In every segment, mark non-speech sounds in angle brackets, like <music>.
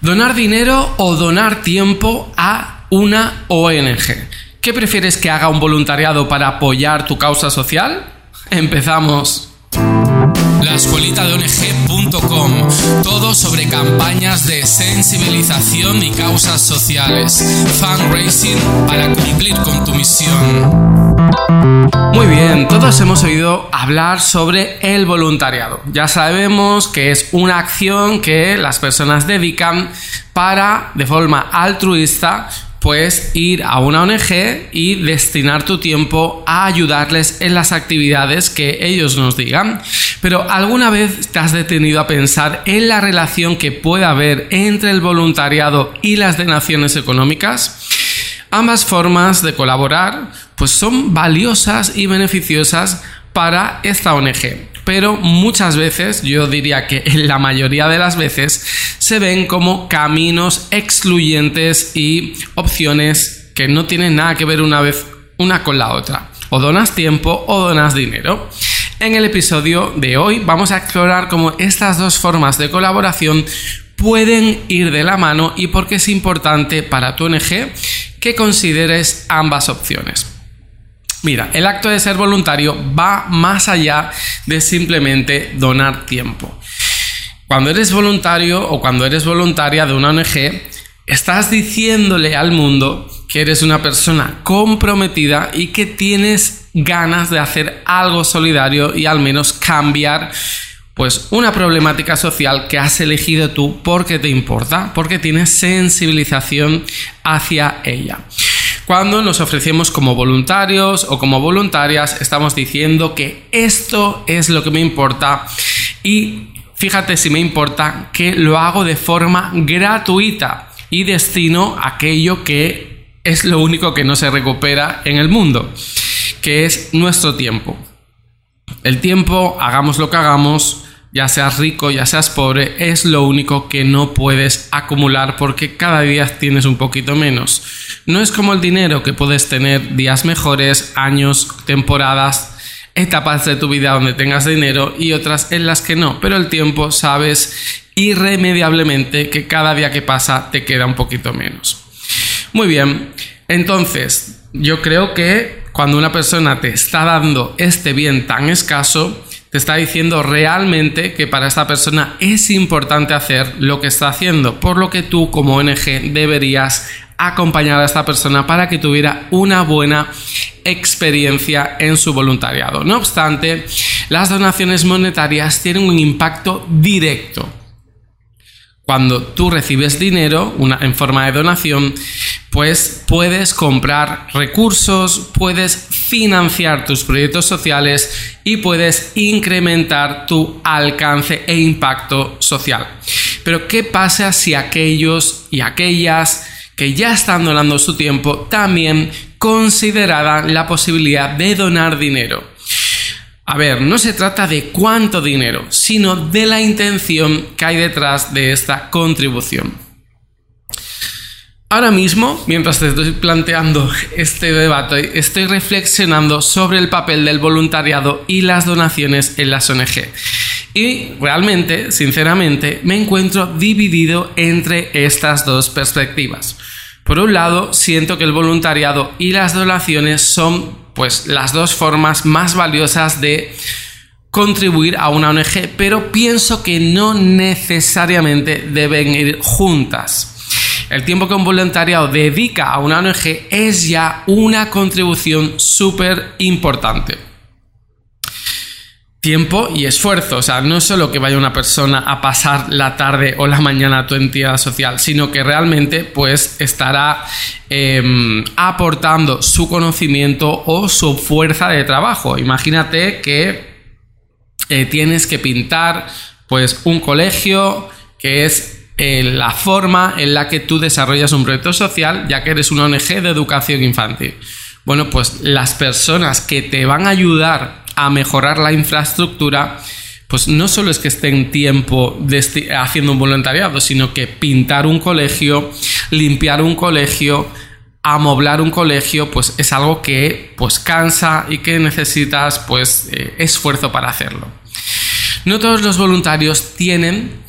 ¿Donar dinero o donar tiempo a una ONG? ¿Qué prefieres que haga un voluntariado para apoyar tu causa social? Empezamos. La escuelita de ONG.com. Todo sobre campañas de sensibilización y causas sociales. Fundraising para cumplir con tu misión. Muy bien, todos hemos oído hablar sobre el voluntariado. Ya sabemos que es una acción que las personas dedican para, de forma altruista, pues ir a una ONG y destinar tu tiempo a ayudarles en las actividades que ellos nos digan. Pero ¿alguna vez te has detenido a pensar en la relación que puede haber entre el voluntariado y las donaciones económicas? Ambas formas de colaborar pues son valiosas y beneficiosas para esta ONG pero muchas veces, yo diría que en la mayoría de las veces, se ven como caminos excluyentes y opciones que no tienen nada que ver una vez una con la otra. O donas tiempo o donas dinero. En el episodio de hoy vamos a explorar cómo estas dos formas de colaboración pueden ir de la mano y por qué es importante para tu ONG que consideres ambas opciones. Mira, el acto de ser voluntario va más allá de simplemente donar tiempo. Cuando eres voluntario o cuando eres voluntaria de una ONG, estás diciéndole al mundo que eres una persona comprometida y que tienes ganas de hacer algo solidario y al menos cambiar pues una problemática social que has elegido tú porque te importa, porque tienes sensibilización hacia ella. Cuando nos ofrecemos como voluntarios o como voluntarias, estamos diciendo que esto es lo que me importa y fíjate si me importa que lo hago de forma gratuita y destino aquello que es lo único que no se recupera en el mundo, que es nuestro tiempo. El tiempo, hagamos lo que hagamos, ya seas rico, ya seas pobre, es lo único que no puedes acumular porque cada día tienes un poquito menos. No es como el dinero que puedes tener días mejores, años, temporadas, etapas de tu vida donde tengas dinero y otras en las que no, pero el tiempo sabes irremediablemente que cada día que pasa te queda un poquito menos. Muy bien, entonces yo creo que cuando una persona te está dando este bien tan escaso, te está diciendo realmente que para esta persona es importante hacer lo que está haciendo, por lo que tú como ONG deberías acompañar a esta persona para que tuviera una buena experiencia en su voluntariado. No obstante, las donaciones monetarias tienen un impacto directo. Cuando tú recibes dinero en forma de donación, pues puedes comprar recursos, puedes financiar tus proyectos sociales y puedes incrementar tu alcance e impacto social. Pero ¿qué pasa si aquellos y aquellas que ya están donando su tiempo también consideraran la posibilidad de donar dinero? A ver, no se trata de cuánto dinero, sino de la intención que hay detrás de esta contribución. Ahora mismo, mientras te estoy planteando este debate, estoy reflexionando sobre el papel del voluntariado y las donaciones en las ONG. Y realmente, sinceramente, me encuentro dividido entre estas dos perspectivas. Por un lado, siento que el voluntariado y las donaciones son pues las dos formas más valiosas de contribuir a una ONG, pero pienso que no necesariamente deben ir juntas. El tiempo que un voluntariado dedica a una ONG es ya una contribución súper importante. Tiempo y esfuerzo, o sea, no es solo que vaya una persona a pasar la tarde o la mañana a tu entidad social, sino que realmente pues estará em, aportando su conocimiento o su fuerza de trabajo. Imagínate que eh, tienes que pintar pues un colegio que es la forma en la que tú desarrollas un proyecto social, ya que eres una ONG de educación infantil. Bueno, pues las personas que te van a ayudar a mejorar la infraestructura, pues no solo es que estén tiempo haciendo un voluntariado, sino que pintar un colegio, limpiar un colegio, amoblar un colegio, pues es algo que pues cansa y que necesitas pues eh, esfuerzo para hacerlo. No todos los voluntarios tienen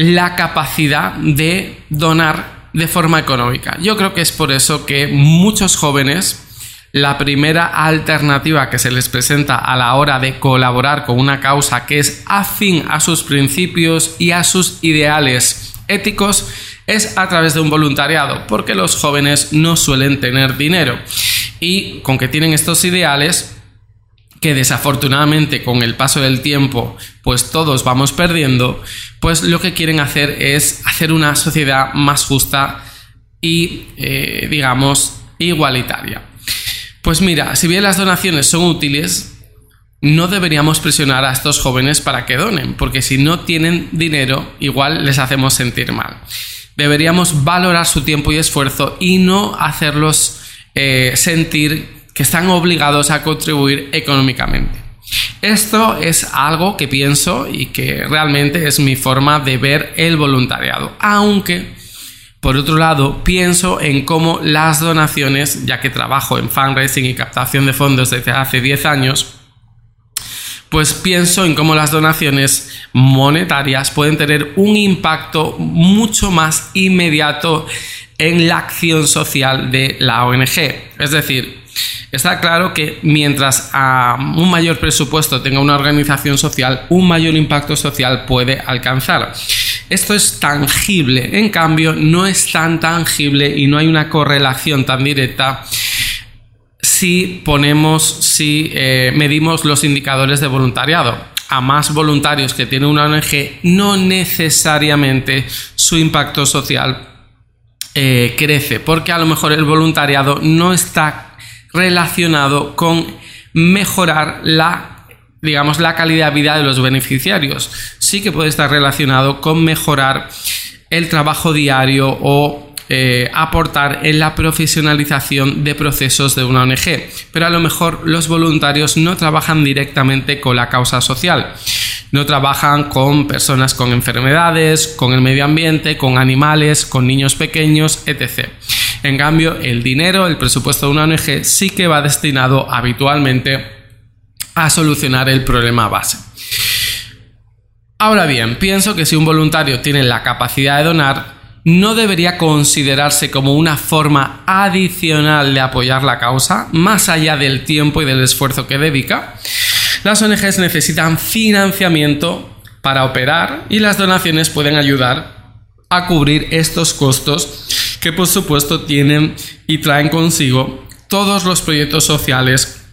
la capacidad de donar de forma económica. Yo creo que es por eso que muchos jóvenes la primera alternativa que se les presenta a la hora de colaborar con una causa que es afín a sus principios y a sus ideales éticos es a través de un voluntariado, porque los jóvenes no suelen tener dinero y con que tienen estos ideales que desafortunadamente con el paso del tiempo pues todos vamos perdiendo, pues lo que quieren hacer es hacer una sociedad más justa y eh, digamos igualitaria. Pues mira, si bien las donaciones son útiles, no deberíamos presionar a estos jóvenes para que donen, porque si no tienen dinero, igual les hacemos sentir mal. Deberíamos valorar su tiempo y esfuerzo y no hacerlos eh, sentir que están obligados a contribuir económicamente. Esto es algo que pienso y que realmente es mi forma de ver el voluntariado, aunque por otro lado, pienso en cómo las donaciones, ya que trabajo en fundraising y captación de fondos desde hace 10 años, pues pienso en cómo las donaciones monetarias pueden tener un impacto mucho más inmediato en la acción social de la ONG. Es decir, está claro que mientras a un mayor presupuesto tenga una organización social, un mayor impacto social puede alcanzar. Esto es tangible, en cambio no es tan tangible y no hay una correlación tan directa si ponemos, si eh, medimos los indicadores de voluntariado. A más voluntarios que tiene una ONG, no necesariamente su impacto social eh, crece, porque a lo mejor el voluntariado no está relacionado con mejorar la digamos, la calidad de vida de los beneficiarios. Sí que puede estar relacionado con mejorar el trabajo diario o eh, aportar en la profesionalización de procesos de una ONG. Pero a lo mejor los voluntarios no trabajan directamente con la causa social. No trabajan con personas con enfermedades, con el medio ambiente, con animales, con niños pequeños, etc. En cambio, el dinero, el presupuesto de una ONG sí que va destinado habitualmente a solucionar el problema base. Ahora bien, pienso que si un voluntario tiene la capacidad de donar, no debería considerarse como una forma adicional de apoyar la causa, más allá del tiempo y del esfuerzo que dedica. Las ONGs necesitan financiamiento para operar y las donaciones pueden ayudar a cubrir estos costos que por supuesto tienen y traen consigo todos los proyectos sociales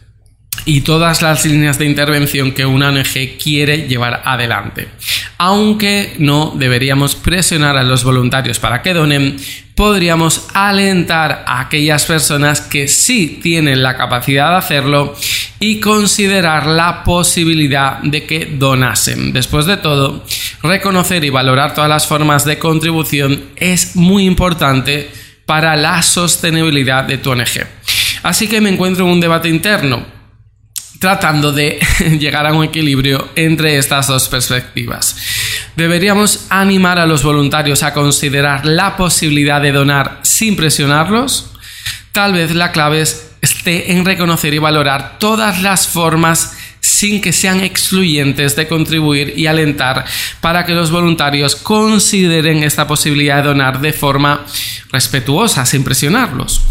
y todas las líneas de intervención que una ONG quiere llevar adelante. Aunque no deberíamos presionar a los voluntarios para que donen, podríamos alentar a aquellas personas que sí tienen la capacidad de hacerlo y considerar la posibilidad de que donasen. Después de todo, reconocer y valorar todas las formas de contribución es muy importante para la sostenibilidad de tu ONG. Así que me encuentro en un debate interno tratando de <laughs> llegar a un equilibrio entre estas dos perspectivas. Deberíamos animar a los voluntarios a considerar la posibilidad de donar sin presionarlos. Tal vez la clave esté en reconocer y valorar todas las formas sin que sean excluyentes de contribuir y alentar para que los voluntarios consideren esta posibilidad de donar de forma respetuosa, sin presionarlos.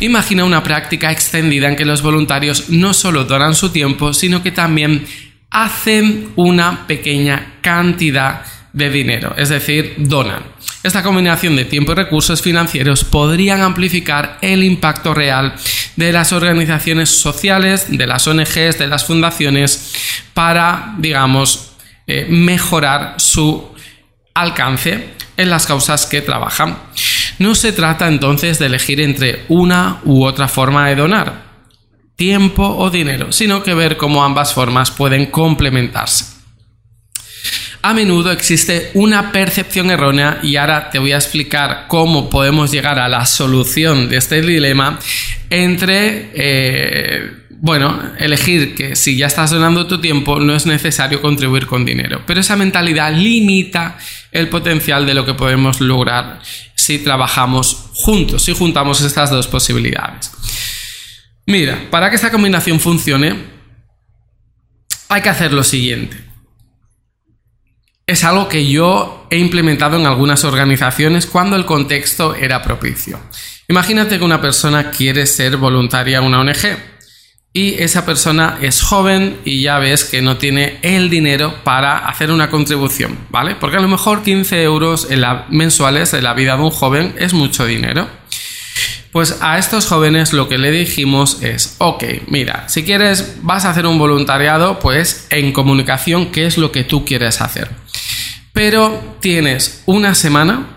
Imagina una práctica extendida en que los voluntarios no solo donan su tiempo, sino que también hacen una pequeña cantidad de dinero, es decir, donan. Esta combinación de tiempo y recursos financieros podrían amplificar el impacto real de las organizaciones sociales, de las ONGs, de las fundaciones, para, digamos, eh, mejorar su alcance en las causas que trabajan. No se trata entonces de elegir entre una u otra forma de donar, tiempo o dinero, sino que ver cómo ambas formas pueden complementarse. A menudo existe una percepción errónea y ahora te voy a explicar cómo podemos llegar a la solución de este dilema entre eh, bueno, elegir que si ya estás donando tu tiempo no es necesario contribuir con dinero, pero esa mentalidad limita el potencial de lo que podemos lograr si trabajamos juntos, si juntamos estas dos posibilidades. Mira, para que esta combinación funcione, hay que hacer lo siguiente. es algo que yo he implementado en algunas organizaciones cuando el contexto era propicio. Imagínate que una persona quiere ser voluntaria en una ONG y esa persona es joven y ya ves que no tiene el dinero para hacer una contribución, ¿vale? Porque a lo mejor 15 euros mensuales en la vida de un joven es mucho dinero. Pues a estos jóvenes lo que le dijimos es, ok, mira, si quieres, vas a hacer un voluntariado, pues en comunicación, ¿qué es lo que tú quieres hacer? Pero tienes una semana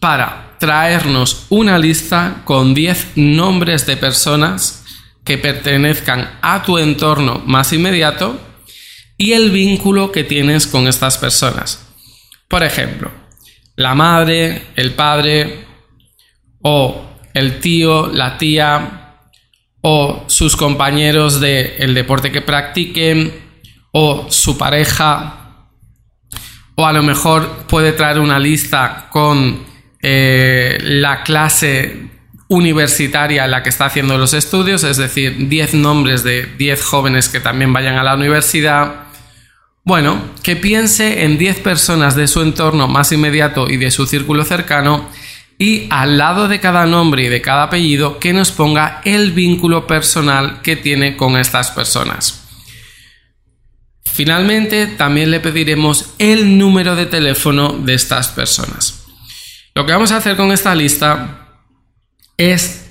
para traernos una lista con 10 nombres de personas que pertenezcan a tu entorno más inmediato y el vínculo que tienes con estas personas. Por ejemplo, la madre, el padre o el tío, la tía o sus compañeros del deporte que practiquen o su pareja o a lo mejor puede traer una lista con eh, la clase universitaria en la que está haciendo los estudios, es decir, 10 nombres de 10 jóvenes que también vayan a la universidad. Bueno, que piense en 10 personas de su entorno más inmediato y de su círculo cercano y al lado de cada nombre y de cada apellido que nos ponga el vínculo personal que tiene con estas personas. Finalmente, también le pediremos el número de teléfono de estas personas. Lo que vamos a hacer con esta lista es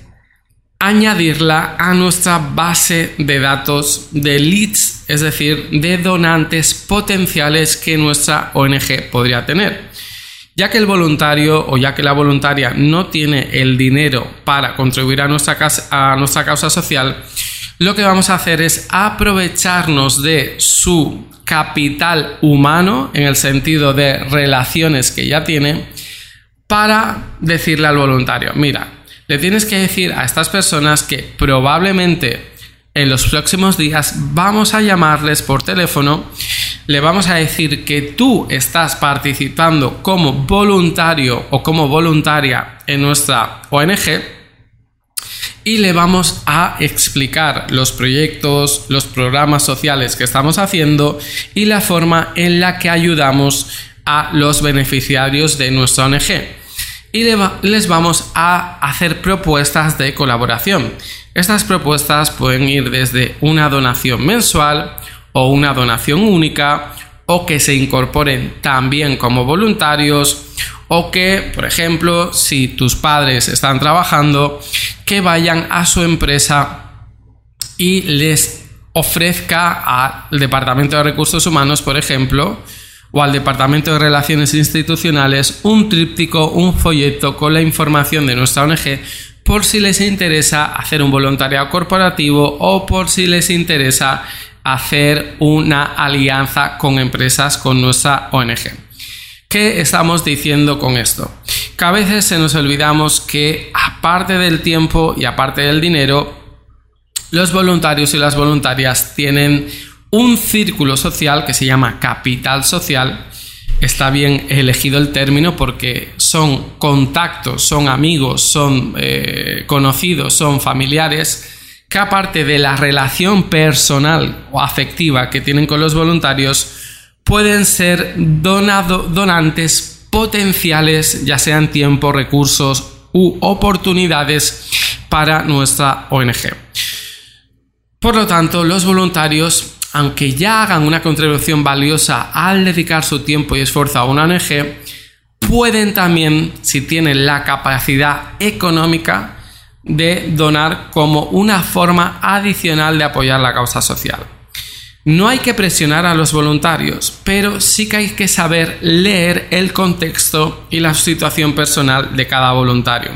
añadirla a nuestra base de datos de leads, es decir, de donantes potenciales que nuestra ONG podría tener. Ya que el voluntario o ya que la voluntaria no tiene el dinero para contribuir a nuestra, a nuestra causa social, lo que vamos a hacer es aprovecharnos de su capital humano, en el sentido de relaciones que ya tiene, para decirle al voluntario, mira, le tienes que decir a estas personas que probablemente en los próximos días vamos a llamarles por teléfono, le vamos a decir que tú estás participando como voluntario o como voluntaria en nuestra ONG y le vamos a explicar los proyectos, los programas sociales que estamos haciendo y la forma en la que ayudamos a los beneficiarios de nuestra ONG y les vamos a hacer propuestas de colaboración. Estas propuestas pueden ir desde una donación mensual o una donación única o que se incorporen también como voluntarios o que, por ejemplo, si tus padres están trabajando, que vayan a su empresa y les ofrezca al Departamento de Recursos Humanos, por ejemplo, o al Departamento de Relaciones Institucionales un tríptico, un folleto con la información de nuestra ONG por si les interesa hacer un voluntariado corporativo o por si les interesa hacer una alianza con empresas con nuestra ONG. ¿Qué estamos diciendo con esto? Que a veces se nos olvidamos que aparte del tiempo y aparte del dinero, los voluntarios y las voluntarias tienen un círculo social que se llama capital social. Está bien elegido el término porque son contactos, son amigos, son eh, conocidos, son familiares que aparte de la relación personal o afectiva que tienen con los voluntarios, pueden ser donantes potenciales, ya sean tiempo, recursos u oportunidades para nuestra ONG. Por lo tanto, los voluntarios aunque ya hagan una contribución valiosa al dedicar su tiempo y esfuerzo a una ONG, pueden también, si tienen la capacidad económica, de donar como una forma adicional de apoyar la causa social. No hay que presionar a los voluntarios, pero sí que hay que saber leer el contexto y la situación personal de cada voluntario.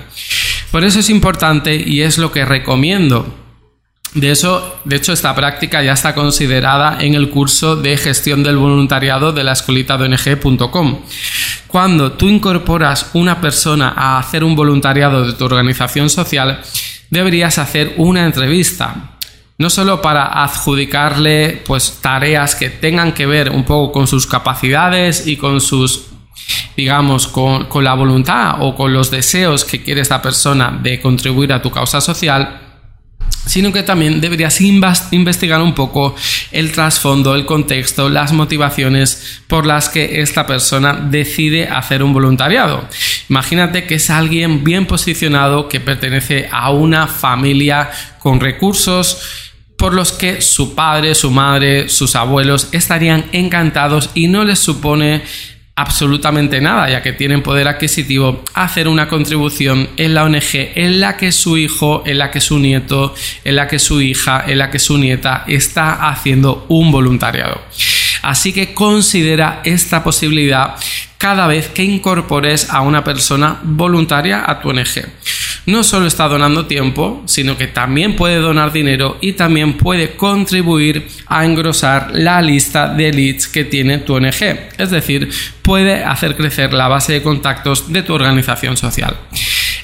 Por eso es importante y es lo que recomiendo de, eso, de hecho, esta práctica ya está considerada en el curso de gestión del voluntariado de la escolita Cuando tú incorporas una persona a hacer un voluntariado de tu organización social, deberías hacer una entrevista. No solo para adjudicarle pues, tareas que tengan que ver un poco con sus capacidades y con sus digamos, con la voluntad o con los deseos que quiere esta persona de contribuir a tu causa social, sino que también deberías investigar un poco el trasfondo, el contexto, las motivaciones por las que esta persona decide hacer un voluntariado. Imagínate que es alguien bien posicionado que pertenece a una familia con recursos por los que su padre, su madre, sus abuelos estarían encantados y no les supone absolutamente nada, ya que tienen poder adquisitivo, hacer una contribución en la ONG en la que su hijo, en la que su nieto, en la que su hija, en la que su nieta está haciendo un voluntariado. Así que considera esta posibilidad cada vez que incorpores a una persona voluntaria a tu ONG no solo está donando tiempo, sino que también puede donar dinero y también puede contribuir a engrosar la lista de leads que tiene tu ONG. Es decir, puede hacer crecer la base de contactos de tu organización social.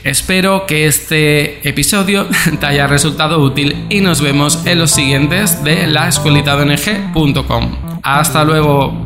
Espero que este episodio <laughs> te haya resultado útil y nos vemos en los siguientes de la Hasta luego.